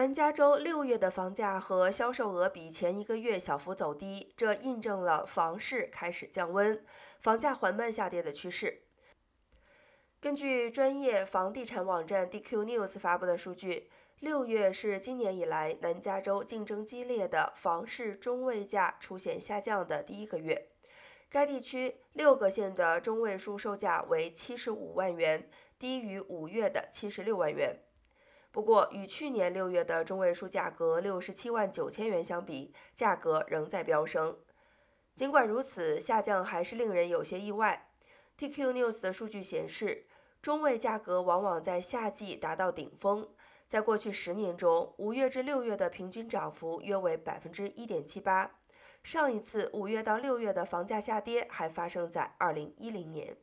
南加州六月的房价和销售额比前一个月小幅走低，这印证了房市开始降温、房价缓慢下跌的趋势。根据专业房地产网站 DQ News 发布的数据，六月是今年以来南加州竞争激烈的房市中位价出现下降的第一个月。该地区六个县的中位数售价为七十五万元，低于五月的七十六万元。不过，与去年六月的中位数价格六十七万九千元相比，价格仍在飙升。尽管如此，下降还是令人有些意外。TQ News 的数据显示，中位价格往往在夏季达到顶峰。在过去十年中，五月至六月的平均涨幅约为百分之一点七八。上一次五月到六月的房价下跌还发生在二零一零年。